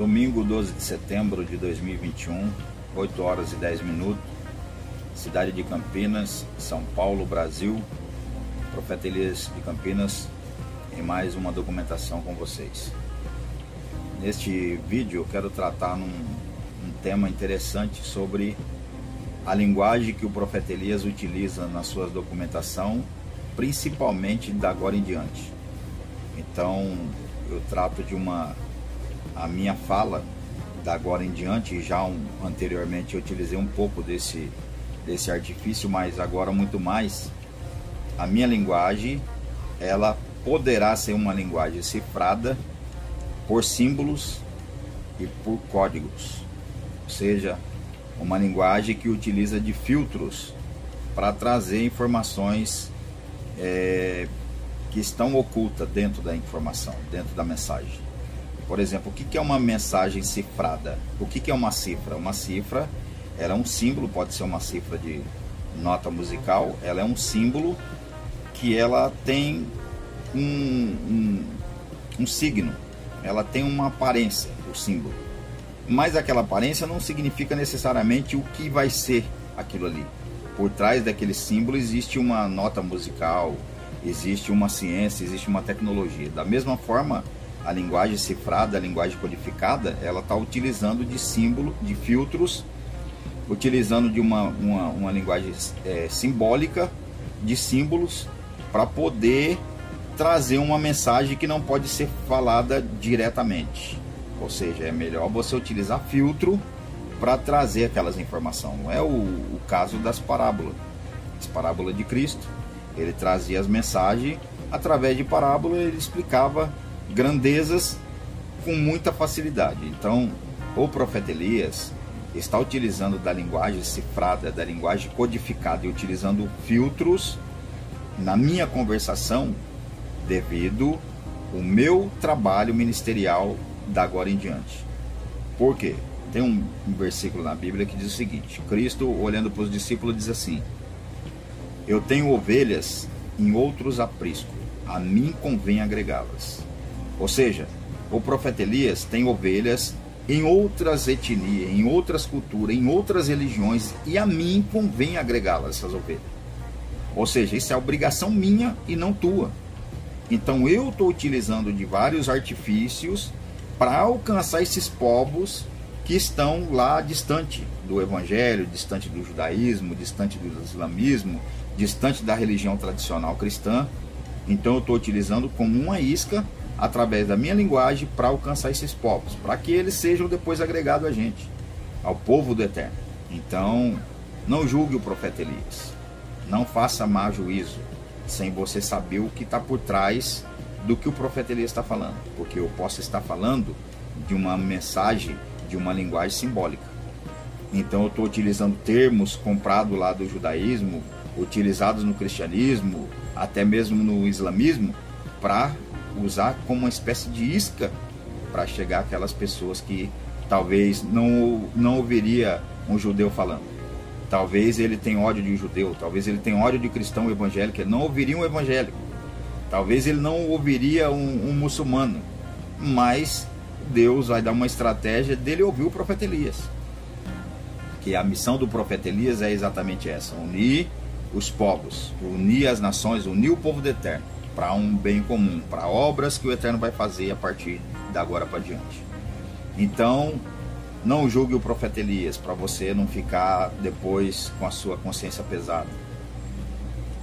Domingo 12 de setembro de 2021, 8 horas e 10 minutos, cidade de Campinas, São Paulo, Brasil. Profeta Elias de Campinas em mais uma documentação com vocês. Neste vídeo eu quero tratar num, um tema interessante sobre a linguagem que o profeta Elias utiliza na sua documentação, principalmente da agora em diante. Então, eu trato de uma a minha fala da agora em diante, já um, anteriormente eu utilizei um pouco desse desse artifício, mas agora muito mais. A minha linguagem, ela poderá ser uma linguagem cifrada por símbolos e por códigos. Ou seja, uma linguagem que utiliza de filtros para trazer informações é, que estão ocultas dentro da informação, dentro da mensagem. Por exemplo, o que é uma mensagem cifrada? O que é uma cifra? Uma cifra ela é um símbolo, pode ser uma cifra de nota musical, ela é um símbolo que ela tem um, um, um signo, ela tem uma aparência, o símbolo. Mas aquela aparência não significa necessariamente o que vai ser aquilo ali. Por trás daquele símbolo existe uma nota musical, existe uma ciência, existe uma tecnologia. Da mesma forma, a linguagem cifrada, a linguagem codificada, ela está utilizando de símbolo, de filtros, utilizando de uma, uma, uma linguagem é, simbólica, de símbolos, para poder trazer uma mensagem que não pode ser falada diretamente. Ou seja, é melhor você utilizar filtro para trazer aquelas informações. Não é o, o caso das parábolas. As parábolas de Cristo, ele trazia as mensagens através de parábola, ele explicava grandezas com muita facilidade. Então, o profeta Elias está utilizando da linguagem cifrada, da linguagem codificada e utilizando filtros na minha conversação devido o meu trabalho ministerial da agora em diante. Por quê? Tem um, versículo na Bíblia que diz o seguinte: Cristo, olhando para os discípulos, diz assim: Eu tenho ovelhas em outros apriscos, a mim convém agregá-las. Ou seja, o profeta Elias tem ovelhas em outras etnias, em outras culturas, em outras religiões, e a mim convém agregá-las, essas ovelhas. Ou seja, isso é obrigação minha e não tua. Então eu estou utilizando de vários artifícios para alcançar esses povos que estão lá distante do evangelho, distante do judaísmo, distante do islamismo, distante da religião tradicional cristã. Então eu estou utilizando como uma isca através da minha linguagem para alcançar esses povos, para que eles sejam depois agregados a gente, ao povo do Eterno. Então, não julgue o profeta Elias, não faça má juízo, sem você saber o que está por trás do que o profeta Elias está falando, porque eu posso estar falando de uma mensagem, de uma linguagem simbólica. Então, eu estou utilizando termos comprados lá do judaísmo, utilizados no cristianismo, até mesmo no islamismo, para usar como uma espécie de isca para chegar aquelas pessoas que talvez não, não ouviria um judeu falando. Talvez ele tenha ódio de um judeu, talvez ele tenha ódio de cristão evangélico, ele não ouviria um evangélico. Talvez ele não ouviria um, um muçulmano. Mas Deus vai dar uma estratégia dele ouvir o profeta Elias. Que a missão do profeta Elias é exatamente essa: unir os povos, unir as nações, unir o povo do eterno para um bem comum, para obras que o Eterno vai fazer a partir da agora para diante. Então, não julgue o profeta Elias para você não ficar depois com a sua consciência pesada.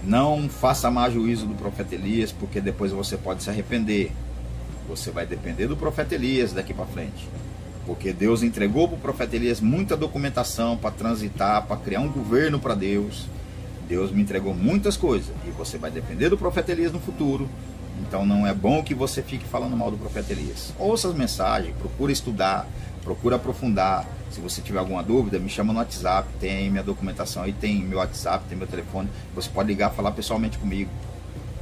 Não faça má juízo do profeta Elias, porque depois você pode se arrepender. Você vai depender do profeta Elias daqui para frente. Porque Deus entregou para o profeta Elias muita documentação para transitar, para criar um governo para Deus Deus me entregou muitas coisas e você vai depender do profeta Elias no futuro. Então não é bom que você fique falando mal do profeta Elias. Ouça as mensagens, procura estudar, procura aprofundar. Se você tiver alguma dúvida, me chama no WhatsApp, tem minha documentação aí, tem meu WhatsApp, tem meu telefone. Você pode ligar, falar pessoalmente comigo.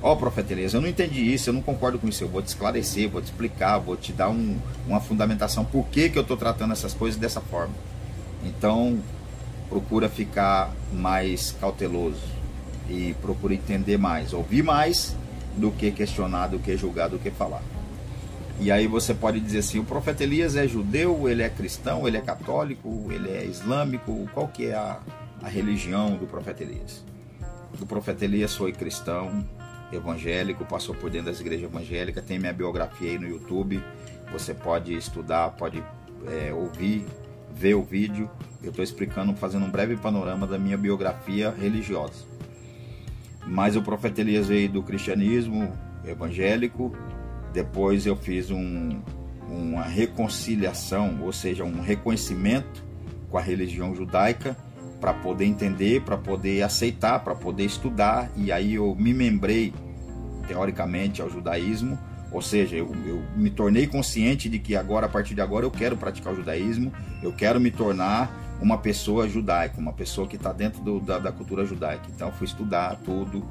Ó, oh, profeta Elias, eu não entendi isso, eu não concordo com isso. Eu vou te esclarecer, vou te explicar, vou te dar um, uma fundamentação por que, que eu estou tratando essas coisas dessa forma. Então, procura ficar mais cauteloso e procura entender mais, ouvir mais do que questionar, do que julgar, do que falar. E aí você pode dizer assim, o profeta Elias é judeu, ele é cristão, ele é católico, ele é islâmico, qual que é a, a religião do profeta Elias? O profeta Elias foi cristão, evangélico, passou por dentro das igrejas evangélicas, tem minha biografia aí no YouTube, você pode estudar, pode é, ouvir, ver o vídeo. Eu estou explicando, fazendo um breve panorama da minha biografia religiosa. Mas Elias veio do cristianismo evangélico, depois eu fiz um, uma reconciliação, ou seja, um reconhecimento com a religião judaica para poder entender, para poder aceitar, para poder estudar, e aí eu me membrei teoricamente ao judaísmo, ou seja, eu, eu, me tornei consciente de que agora, a partir de agora, eu quero praticar o judaísmo, eu quero me tornar uma pessoa judaica, uma pessoa que está dentro do, da, da, cultura judaica. Então, fui estudar tudo.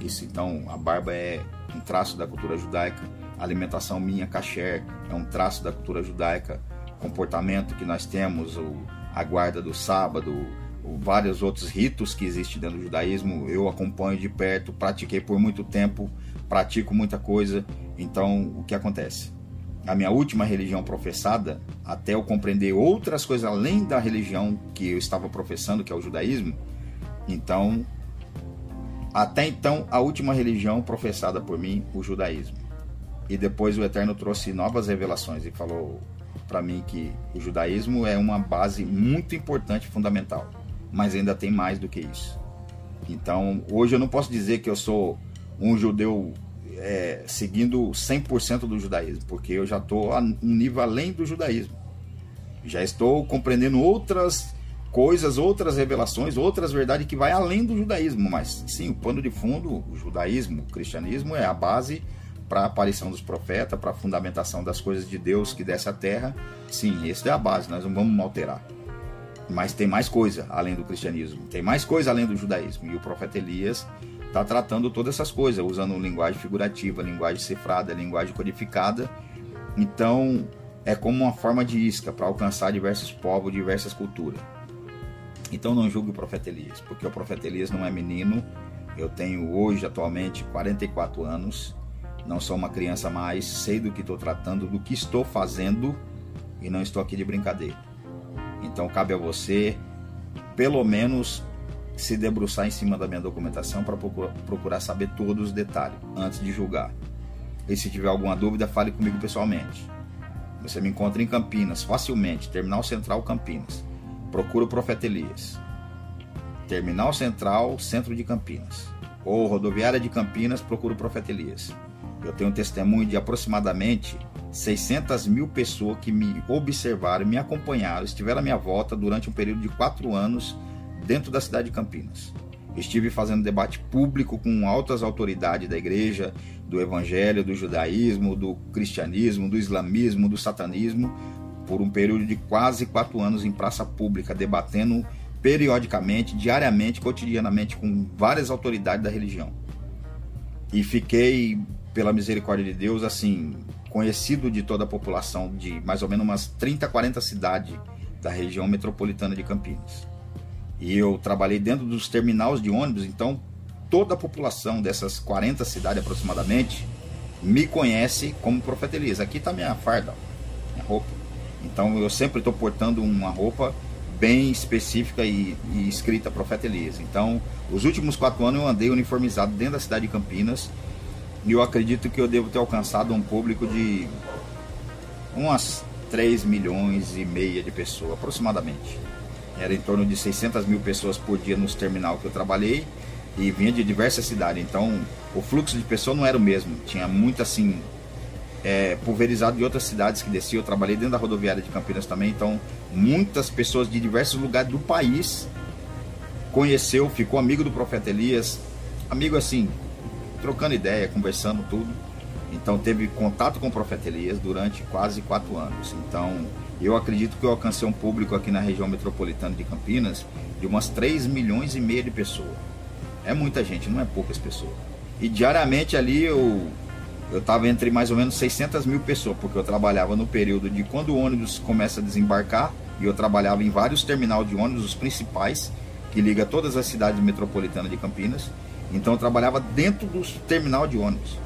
Isso, então, a barba é um traço da cultura judaica alimentação minha, kasher, é um traço da cultura judaica, comportamento que nós temos, o, a guarda do sábado, vários outros ritos que existem dentro do judaísmo, eu acompanho de perto, pratiquei por muito tempo, pratico muita coisa, então o que acontece? A minha última religião professada, até eu compreender outras coisas além da religião que eu estava professando, que é o judaísmo, então, até então, a última religião professada por mim, o judaísmo. E depois o Eterno trouxe novas revelações e falou para mim que o judaísmo é uma base muito importante, fundamental, mas ainda tem mais do que isso. Então, hoje eu não posso dizer que eu sou um judeu é, seguindo 100% do judaísmo, porque eu já estou a um nível além do judaísmo. Já estou compreendendo outras coisas, outras revelações, outras verdades que vai além do judaísmo, mas sim, o pano de fundo, o judaísmo, o cristianismo é a base para a aparição dos profetas, para a fundamentação das coisas de Deus que desce à terra, sim, essa é a base, nós não vamos alterar. Mas tem mais coisa além do cristianismo, tem mais coisa além do judaísmo. E o profeta Elias está tratando todas essas coisas, usando linguagem figurativa, linguagem cifrada, linguagem codificada. Então, é como uma forma de isca para alcançar diversos povos, diversas culturas. Então não julgue o profeta Elias, porque o profeta Elias não é menino. Eu tenho hoje, atualmente, 44 anos não sou uma criança mais, sei do que estou tratando, do que estou fazendo e não estou aqui de brincadeira. Então cabe a você, pelo menos, se debruçar em cima da minha documentação para procurar saber todos os detalhes antes de julgar. E se tiver alguma dúvida, fale comigo pessoalmente. Você me encontra em Campinas, facilmente, Terminal Central Campinas. Procura o Profeta Elias. Terminal Central, Centro de Campinas. Ou Rodoviária de Campinas, procura o Profeta Elias. Eu tenho um testemunho de aproximadamente 600 mil pessoas que me observaram, me acompanharam, estiveram à minha volta durante um período de quatro anos dentro da cidade de Campinas. Estive fazendo debate público com altas autoridades da igreja, do evangelho, do judaísmo, do cristianismo, do islamismo, do satanismo, por um período de quase quatro anos em praça pública, debatendo periodicamente, diariamente, cotidianamente com várias autoridades da religião. E fiquei pela misericórdia de Deus, assim, conhecido de toda a população de mais ou menos umas 30, 40 cidades da região metropolitana de Campinas. E eu trabalhei dentro dos terminais de ônibus, então toda a população dessas 40 cidades aproximadamente me conhece como Profeta Elias. Aqui está minha farda, minha roupa. Então eu sempre estou portando uma roupa bem específica e, e escrita Profeta Elias. Então, os últimos quatro anos eu andei uniformizado dentro da cidade de Campinas e eu acredito que eu devo ter alcançado um público de umas 3 milhões e meia de pessoas, aproximadamente. Era em torno de 600 mil pessoas por dia nos terminal que eu trabalhei e vinha de diversas cidades. Então, o fluxo de pessoas não era o mesmo. Tinha muito assim, é, pulverizado de outras cidades que desciam. Eu trabalhei dentro da rodoviária de Campinas também. Então, muitas pessoas de diversos lugares do país conheceu, ficou amigo do profeta Elias. Amigo assim, trocando ideia, conversando tudo. Então teve contato com o profeta Elias durante quase quatro anos. Então eu acredito que eu alcancei um público aqui na região metropolitana de Campinas de umas 3 milhões e meio de pessoas. É muita gente, não é poucas pessoas. E diariamente ali eu eu estava entre mais ou menos 600 mil pessoas, porque eu trabalhava no período de quando o ônibus começa a desembarcar, e eu trabalhava em vários terminais de ônibus, os principais, que liga todas as cidades metropolitanas de Campinas. Então eu trabalhava dentro do terminal de ônibus.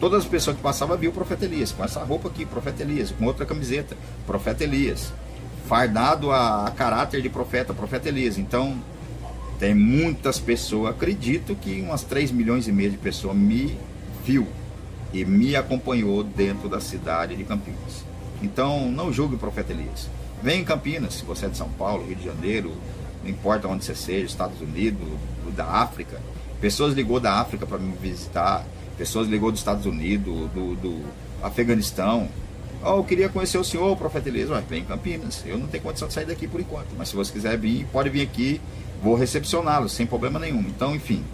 Todas as pessoas que passavam viam o profeta Elias, com essa roupa aqui, profeta Elias, com outra camiseta, profeta Elias, fardado a, a caráter de profeta, profeta Elias. Então, tem muitas pessoas, acredito que umas 3 milhões e meio de pessoas me viu e me acompanhou dentro da cidade de Campinas. Então, não julgue o profeta Elias. Vem em Campinas, se você é de São Paulo, Rio de Janeiro, não importa onde você seja, Estados Unidos, da África. Pessoas ligou da África para me visitar, pessoas ligou dos Estados Unidos, do, do Afeganistão. Oh, eu queria conhecer o senhor, o profeta Elias. Ué, vem em Campinas. Eu não tenho condição de sair daqui por enquanto. Mas se você quiser vir, pode vir aqui. Vou recepcioná-lo, sem problema nenhum. Então, enfim.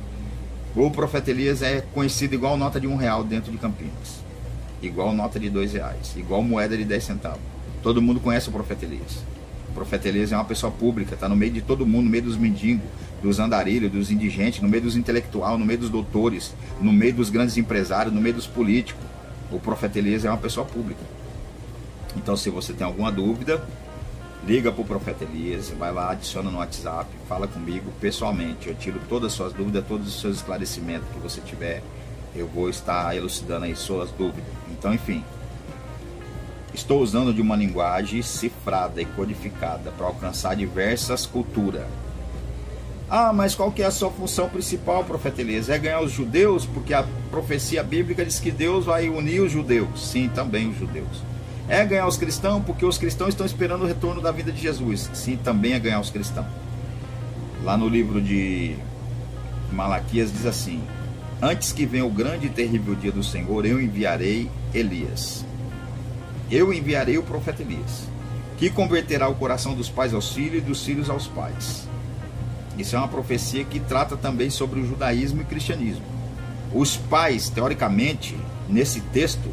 O profeta Elias é conhecido igual nota de um real dentro de Campinas. Igual nota de dois reais. Igual moeda de dez centavos. Todo mundo conhece o profeta Elias. O profeta Elias é uma pessoa pública, está no meio de todo mundo, no meio dos mendigos, dos andarilhos, dos indigentes, no meio dos intelectuais, no meio dos doutores, no meio dos grandes empresários, no meio dos políticos. O profeta Elias é uma pessoa pública. Então, se você tem alguma dúvida, liga para o profeta Elias, vai lá, adiciona no WhatsApp, fala comigo pessoalmente. Eu tiro todas as suas dúvidas, todos os seus esclarecimentos que você tiver. Eu vou estar elucidando aí suas dúvidas. Então, enfim, Estou usando de uma linguagem cifrada e codificada para alcançar diversas culturas. Ah, mas qual que é a sua função principal, profeta Elias? É ganhar os judeus? Porque a profecia bíblica diz que Deus vai unir os judeus. Sim, também os judeus. É ganhar os cristãos? Porque os cristãos estão esperando o retorno da vida de Jesus. Sim, também é ganhar os cristãos. Lá no livro de Malaquias diz assim: Antes que venha o grande e terrível dia do Senhor, eu enviarei Elias eu enviarei o profeta Elias, que converterá o coração dos pais aos filhos e dos filhos aos pais. Isso é uma profecia que trata também sobre o judaísmo e cristianismo. Os pais, teoricamente, nesse texto,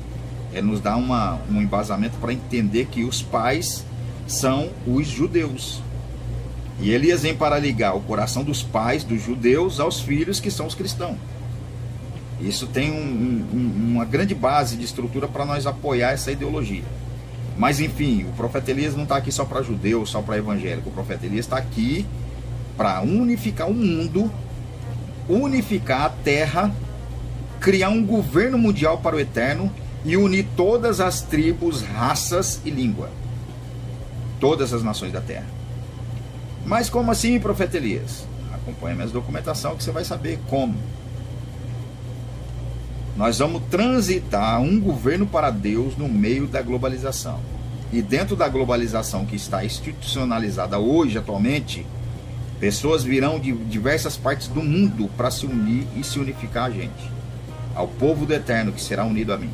é, nos dá uma, um embasamento para entender que os pais são os judeus. E Elias vem para ligar o coração dos pais, dos judeus, aos filhos que são os cristãos. Isso tem um, um, uma grande base de estrutura para nós apoiar essa ideologia. Mas enfim, o profeta Elias não está aqui só para judeu, só para evangélico. O profeta Elias está aqui para unificar o mundo, unificar a terra, criar um governo mundial para o eterno e unir todas as tribos, raças e língua. Todas as nações da terra. Mas como assim, profeta Elias? Acompanhe minha documentação que você vai saber como. Nós vamos transitar um governo para Deus no meio da globalização. E dentro da globalização que está institucionalizada hoje, atualmente, pessoas virão de diversas partes do mundo para se unir e se unificar a gente, ao povo do eterno que será unido a mim.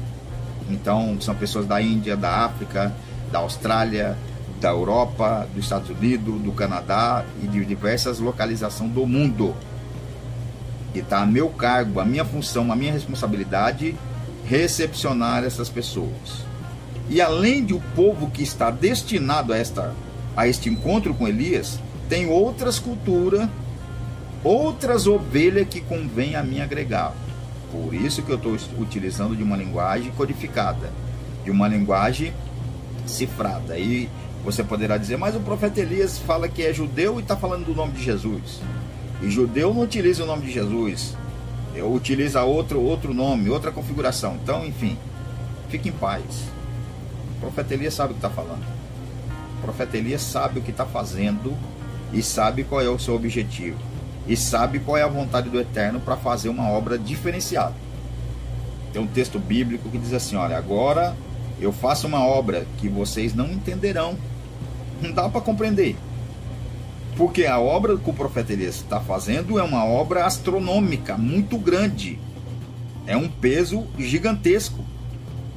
Então, são pessoas da Índia, da África, da Austrália, da Europa, dos Estados Unidos, do Canadá e de diversas localizações do mundo que está a meu cargo, a minha função, a minha responsabilidade, recepcionar essas pessoas. E além de o povo que está destinado a, esta, a este encontro com Elias, tem outras culturas, outras ovelhas que convém a mim agregar. Por isso que eu estou utilizando de uma linguagem codificada, de uma linguagem cifrada. E você poderá dizer, mas o profeta Elias fala que é judeu e está falando do nome de Jesus. E judeu não utiliza o nome de Jesus, utiliza outro, outro nome, outra configuração. Então, enfim, fique em paz. O profeta Elias sabe o que está falando. O profeta Elias sabe o que está fazendo e sabe qual é o seu objetivo. E sabe qual é a vontade do Eterno para fazer uma obra diferenciada. Tem um texto bíblico que diz assim: olha, agora eu faço uma obra que vocês não entenderão. Não dá para compreender. Porque a obra que o profeta Elias está fazendo é uma obra astronômica, muito grande. É um peso gigantesco.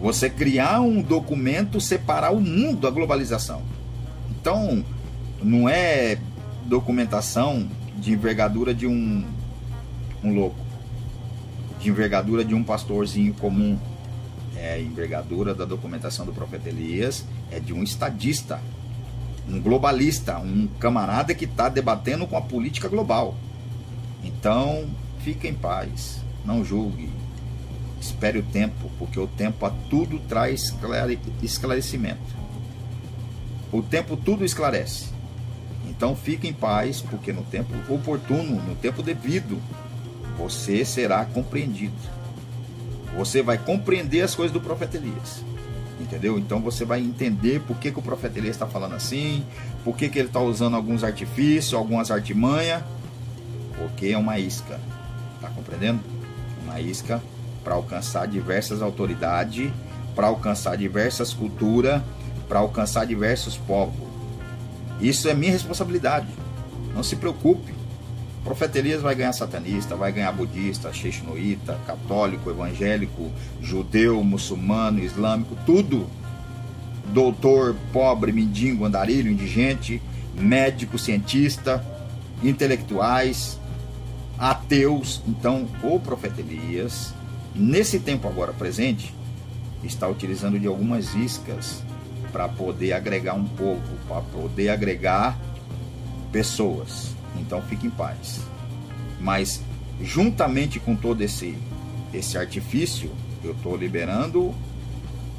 Você criar um documento, separar o mundo da globalização. Então, não é documentação de envergadura de um, um louco, de envergadura de um pastorzinho comum. É envergadura da documentação do profeta Elias, é de um estadista, um globalista, um camarada que está debatendo com a política global. Então, fique em paz, não julgue, espere o tempo, porque o tempo a tudo traz esclarecimento. O tempo tudo esclarece. Então fique em paz, porque no tempo oportuno, no tempo devido, você será compreendido. Você vai compreender as coisas do profeta Elias. Entendeu? Então você vai entender por que, que o profeta Elias está falando assim, por que, que ele está usando alguns artifícios, algumas artimanhas. Porque é uma isca. Tá compreendendo? Uma isca para alcançar diversas autoridades, para alcançar diversas culturas, para alcançar diversos povos. Isso é minha responsabilidade. Não se preocupe. O profeta Elias vai ganhar satanista, vai ganhar budista, xexnoíta, católico, evangélico, judeu, muçulmano, islâmico, tudo. Doutor, pobre, mendigo, andarilho, indigente, médico, cientista, intelectuais, ateus. Então, o profeta Elias, nesse tempo agora presente, está utilizando de algumas iscas para poder agregar um povo, para poder agregar pessoas. Então fique em paz. Mas juntamente com todo esse esse artifício, eu estou liberando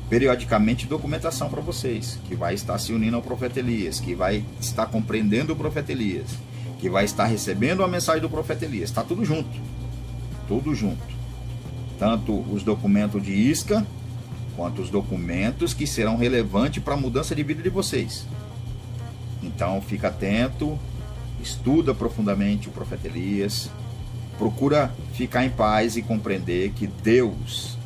periodicamente documentação para vocês, que vai estar se unindo ao profeta Elias, que vai estar compreendendo o profeta Elias, que vai estar recebendo a mensagem do profeta Elias. Está tudo junto. Tudo junto. Tanto os documentos de isca, quanto os documentos que serão relevantes para a mudança de vida de vocês. Então fica atento, estuda profundamente o profeta Elias, procura ficar em paz e compreender que Deus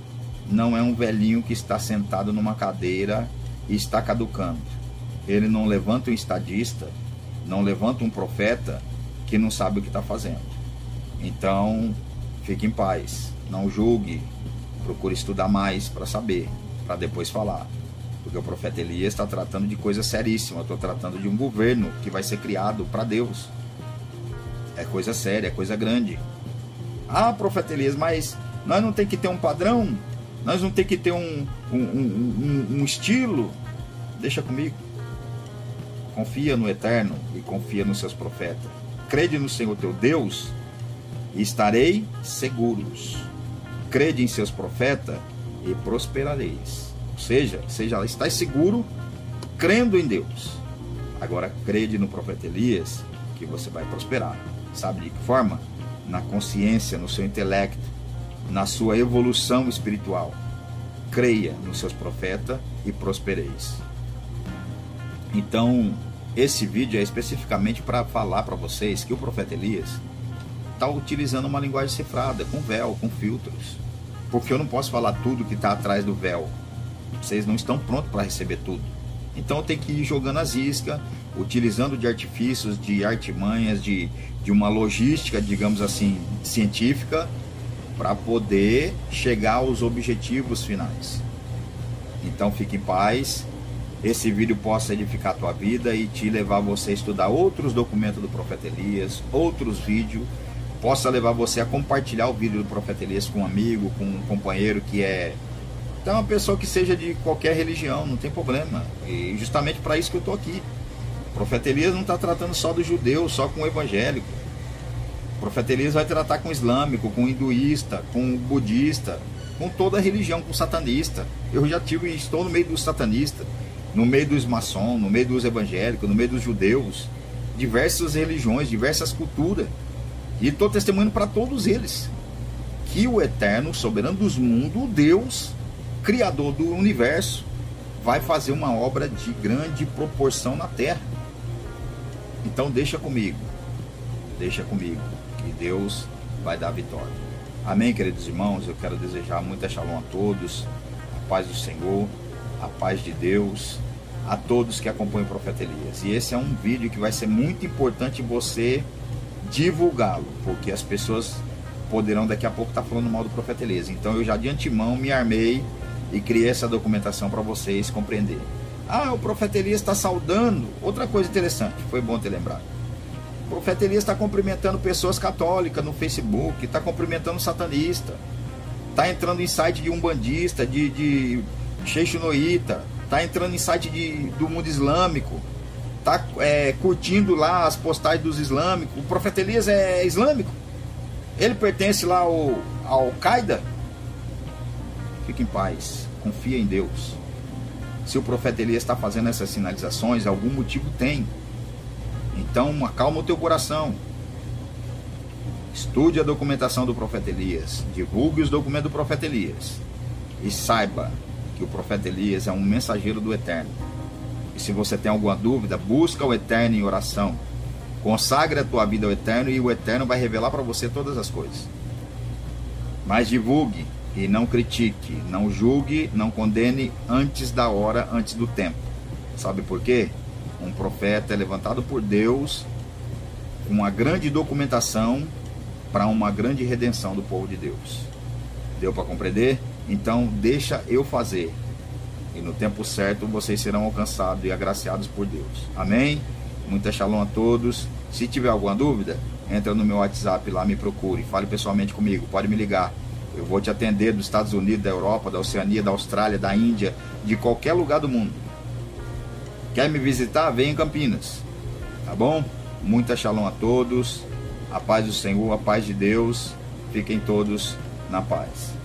não é um velhinho que está sentado numa cadeira e está caducando. Ele não levanta um estadista, não levanta um profeta que não sabe o que está fazendo. Então, fique em paz, não julgue, procure estudar mais para saber, para depois falar. Porque o profeta Elias está tratando de coisa seríssima. Estou tratando de um governo que vai ser criado para Deus. É coisa séria, é coisa grande. Ah, profeta Elias, mas nós não tem que ter um padrão? Nós não tem que ter um, um, um, um estilo? Deixa comigo. Confia no Eterno e confia nos seus profetas. Crede no Senhor teu Deus e estarei seguros. Crede em seus profetas e prosperareis. Ou seja, seja está seguro crendo em Deus. Agora crede no profeta Elias que você vai prosperar. Sabe de que forma? Na consciência, no seu intelecto, na sua evolução espiritual. Creia nos seus profetas e prospereis. Então, esse vídeo é especificamente para falar para vocês que o profeta Elias está utilizando uma linguagem cifrada, com véu, com filtros. Porque eu não posso falar tudo que está atrás do véu vocês não estão prontos para receber tudo. Então tem que ir jogando as iscas, utilizando de artifícios, de artimanhas, de, de uma logística, digamos assim, científica, para poder chegar aos objetivos finais. Então fique em paz. Esse vídeo possa edificar a tua vida e te levar você a estudar outros documentos do profeta Elias, outros vídeos, possa levar você a compartilhar o vídeo do profeta Elias com um amigo, com um companheiro que é então, uma pessoa que seja de qualquer religião, não tem problema. E justamente para isso que eu estou aqui. O profeta Elias não está tratando só do judeu, só com o evangélico. O profeta Elias vai tratar com o islâmico, com o hinduísta, com o budista, com toda a religião, com o satanista. Eu já tive, estou no meio dos satanistas, no meio dos maçons, no meio dos evangélicos, no meio dos judeus, diversas religiões, diversas culturas. E estou testemunhando para todos eles que o eterno, soberano dos mundos, Deus, Criador do universo, vai fazer uma obra de grande proporção na terra. Então deixa comigo, deixa comigo, que Deus vai dar vitória. Amém, queridos irmãos? Eu quero desejar muita shalom a todos, a paz do Senhor, a paz de Deus, a todos que acompanham o profeta Elias. E esse é um vídeo que vai ser muito importante você divulgá-lo, porque as pessoas poderão daqui a pouco estar falando mal do profeta Elias. Então eu já de antemão me armei e criei essa documentação para vocês compreender. Ah, o profeta Elias está saudando. Outra coisa interessante, foi bom ter lembrado. O profeta Elias está cumprimentando pessoas católicas no Facebook, está cumprimentando satanista, está entrando em site de umbandista, de, de Noita, está entrando em site de, do mundo islâmico, está é, curtindo lá as postagens dos islâmicos. O profeta Elias é islâmico. Ele pertence lá ao, ao Qaeda, Fique em paz, confia em Deus. Se o profeta Elias está fazendo essas sinalizações, algum motivo tem. Então acalma o teu coração. Estude a documentação do profeta Elias, divulgue os documentos do profeta Elias e saiba que o profeta Elias é um mensageiro do Eterno. E se você tem alguma dúvida, busca o Eterno em oração. Consagre a tua vida ao Eterno e o Eterno vai revelar para você todas as coisas. Mas divulgue e não critique, não julgue, não condene antes da hora, antes do tempo. Sabe por quê? Um profeta é levantado por Deus com uma grande documentação para uma grande redenção do povo de Deus. Deu para compreender? Então, deixa eu fazer. E no tempo certo vocês serão alcançados e agraciados por Deus. Amém? Muita shalom a todos. Se tiver alguma dúvida, entra no meu WhatsApp lá, me procure, fale pessoalmente comigo, pode me ligar. Eu vou te atender dos Estados Unidos, da Europa, da Oceania, da Austrália, da Índia, de qualquer lugar do mundo. Quer me visitar? Vem em Campinas. Tá bom? Muita shalom a todos. A paz do Senhor, a paz de Deus. Fiquem todos na paz.